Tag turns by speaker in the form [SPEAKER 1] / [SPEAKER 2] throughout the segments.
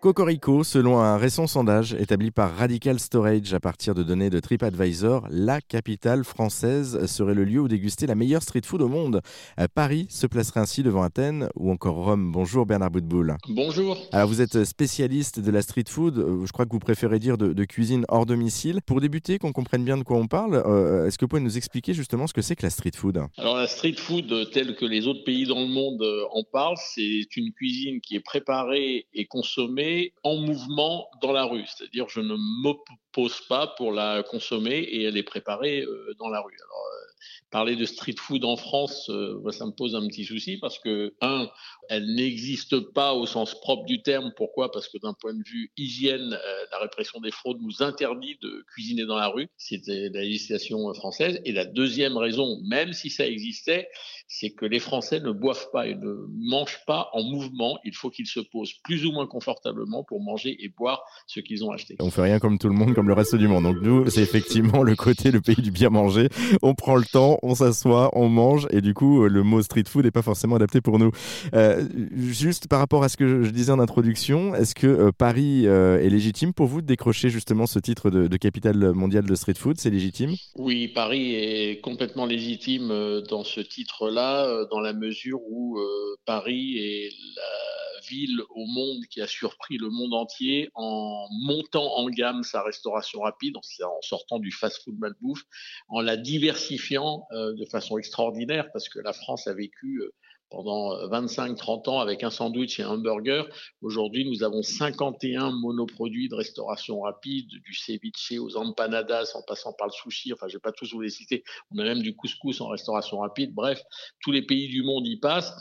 [SPEAKER 1] Cocorico, selon un récent sondage établi par Radical Storage à partir de données de TripAdvisor, la capitale française serait le lieu où déguster la meilleure street food au monde. Euh, Paris se placerait ainsi devant Athènes ou encore Rome. Bonjour Bernard Boutboul.
[SPEAKER 2] Bonjour.
[SPEAKER 1] Alors vous êtes spécialiste de la street food, euh, je crois que vous préférez dire de, cuisine hors domicile. Pour débuter, qu'on comprenne bien de quoi on parle, euh, est-ce que vous pouvez nous expliquer justement ce que c'est que la street food?
[SPEAKER 2] Alors la street food, telle que les autres pays dans le monde en parlent, c'est une cuisine qui est préparée et consommée en mouvement dans la rue. C'est-à-dire, je ne m'oppose pas pour la consommer et elle est préparée euh, dans la rue. Euh, parler de street food en France, euh, ça me pose un petit souci parce que, un, elle n'existe pas au sens propre du terme. Pourquoi? Parce que d'un point de vue hygiène, la répression des fraudes nous interdit de cuisiner dans la rue. C'était la législation française. Et la deuxième raison, même si ça existait, c'est que les Français ne boivent pas et ne mangent pas en mouvement. Il faut qu'ils se posent plus ou moins confortablement pour manger et boire ce qu'ils ont acheté.
[SPEAKER 1] On fait rien comme tout le monde, comme le reste du monde. Donc nous, c'est effectivement le côté, le pays du bien manger. On prend le temps, on s'assoit, on mange, et du coup, le mot street food n'est pas forcément adapté pour nous. Euh, juste par rapport à ce que je disais en introduction, est-ce que euh, Paris euh, est légitime pour vous de décrocher justement ce titre de, de capitale mondiale de street food? C'est légitime?
[SPEAKER 2] Oui, Paris est complètement légitime dans ce titre-là euh, dans la mesure où euh, Paris est la ville au monde qui a surpris le monde entier en montant en gamme sa restauration rapide, en sortant du fast-food malbouffe, en la diversifiant euh, de façon extraordinaire, parce que la France a vécu pendant 25-30 ans avec un sandwich et un burger. Aujourd'hui, nous avons 51 monoproduits de restauration rapide, du ceviche aux empanadas, en passant par le sushi. Enfin, je vais pas tous vous les citer. On a même du couscous en restauration rapide. Bref, tous les pays du monde y passent.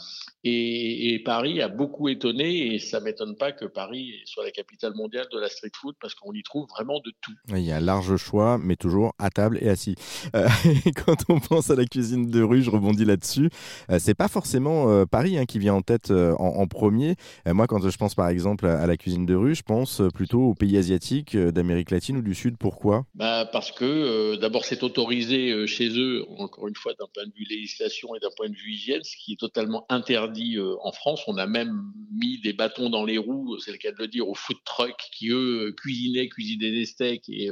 [SPEAKER 2] Et, Paris a beaucoup étonné. Et ça m'étonne pas que Paris soit la capitale mondiale de la street food parce qu'on y trouve vraiment de tout.
[SPEAKER 1] Il y a un large choix, mais toujours à table et assis. Euh, quand on pense à la cuisine de rue, je rebondis là-dessus. Euh, c'est pas forcément euh, Paris hein, qui vient en tête euh, en, premier. Euh, moi, quand je pense par exemple à, la cuisine de rue, je pense plutôt aux pays asiatiques d'Amérique latine ou du Sud. Pourquoi?
[SPEAKER 2] Bah Parce que d'abord, c'est autorisé chez eux, encore une fois, d'un point de vue législation et d'un point de vue hygiène, ce qui est totalement interdit en France. On a même mis des bâtons dans les roues, c'est le cas de le dire, aux food trucks qui, eux, cuisinaient, cuisinaient des steaks et,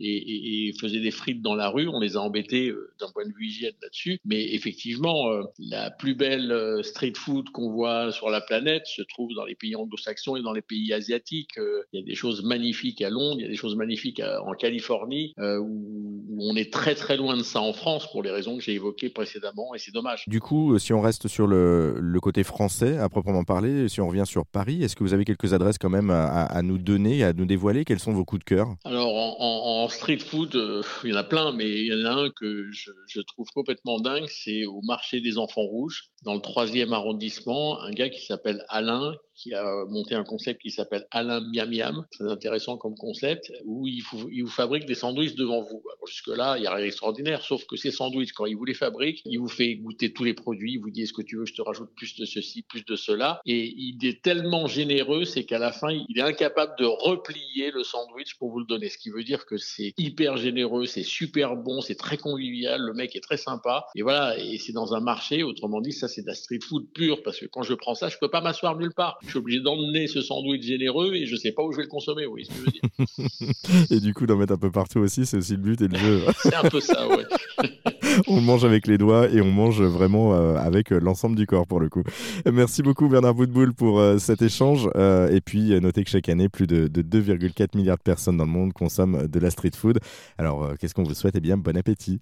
[SPEAKER 2] et, faisaient des frites dans la rue. On les a embêtés d'un point de vue hygiène là-dessus. Mais effectivement, la plus belle euh, street food qu'on voit sur la planète se trouve dans les pays anglo-saxons et dans les pays asiatiques. Euh, il y a des choses magnifiques à Londres, il y a des choses magnifiques en Californie, euh, où, on est très très loin de ça en France pour les raisons que j'ai évoquées précédemment, et c'est dommage.
[SPEAKER 1] Du coup, si on reste sur le, côté français à proprement parler, si on revient sur Paris, est-ce que vous avez quelques adresses quand même à, nous donner, à nous dévoiler? Quels sont vos coups de cœur?
[SPEAKER 2] Alors, en, street food, il y en a plein, mais il y en a un que je, je trouve complètement dingue, c'est au marché des enfants rouges, dans le troisième arrondissement, un gars qui s'appelle Alain, qui a monté un concept qui s'appelle Alain Miam Miam, très intéressant comme concept, où il, vous, fabrique des sandwichs devant vous. Jusque-là, il n'y a rien d'extraordinaire, sauf que ces sandwichs, quand il vous les fabrique, il vous fait goûter tous les produits, il vous dit est-ce que tu veux que je te rajoute plus de ceci, plus de cela, et il est tellement généreux, c'est qu'à la fin, il est incapable de replier le sandwich pour vous le donner, ce qui veut dire que c'est hyper généreux, c'est super bon, c'est très convivial, le mec est très sympa, et voilà, et c'est dans un marché, autrement dit, ça c'est de la street food pure, parce que quand je prends ça, je peux pas m'asseoir nulle part je suis obligé d'emmener ce sandwich généreux et je sais pas où je vais le consommer, oui, ce que je veux dire.
[SPEAKER 1] et du coup, d'en mettre un peu partout aussi, c'est aussi le but et le jeu.
[SPEAKER 2] c'est un peu ça, ouais.
[SPEAKER 1] on mange avec les doigts et on mange vraiment euh, avec euh, l'ensemble du corps pour le coup. Merci beaucoup Bernard Boutboul pour euh, cet échange. et puis notez que chaque année, plus de, de 2,4 milliards de personnes dans le monde consomment de la street food. Alors qu'est-ce qu'on vous souhaite? Eh bien, bon appétit.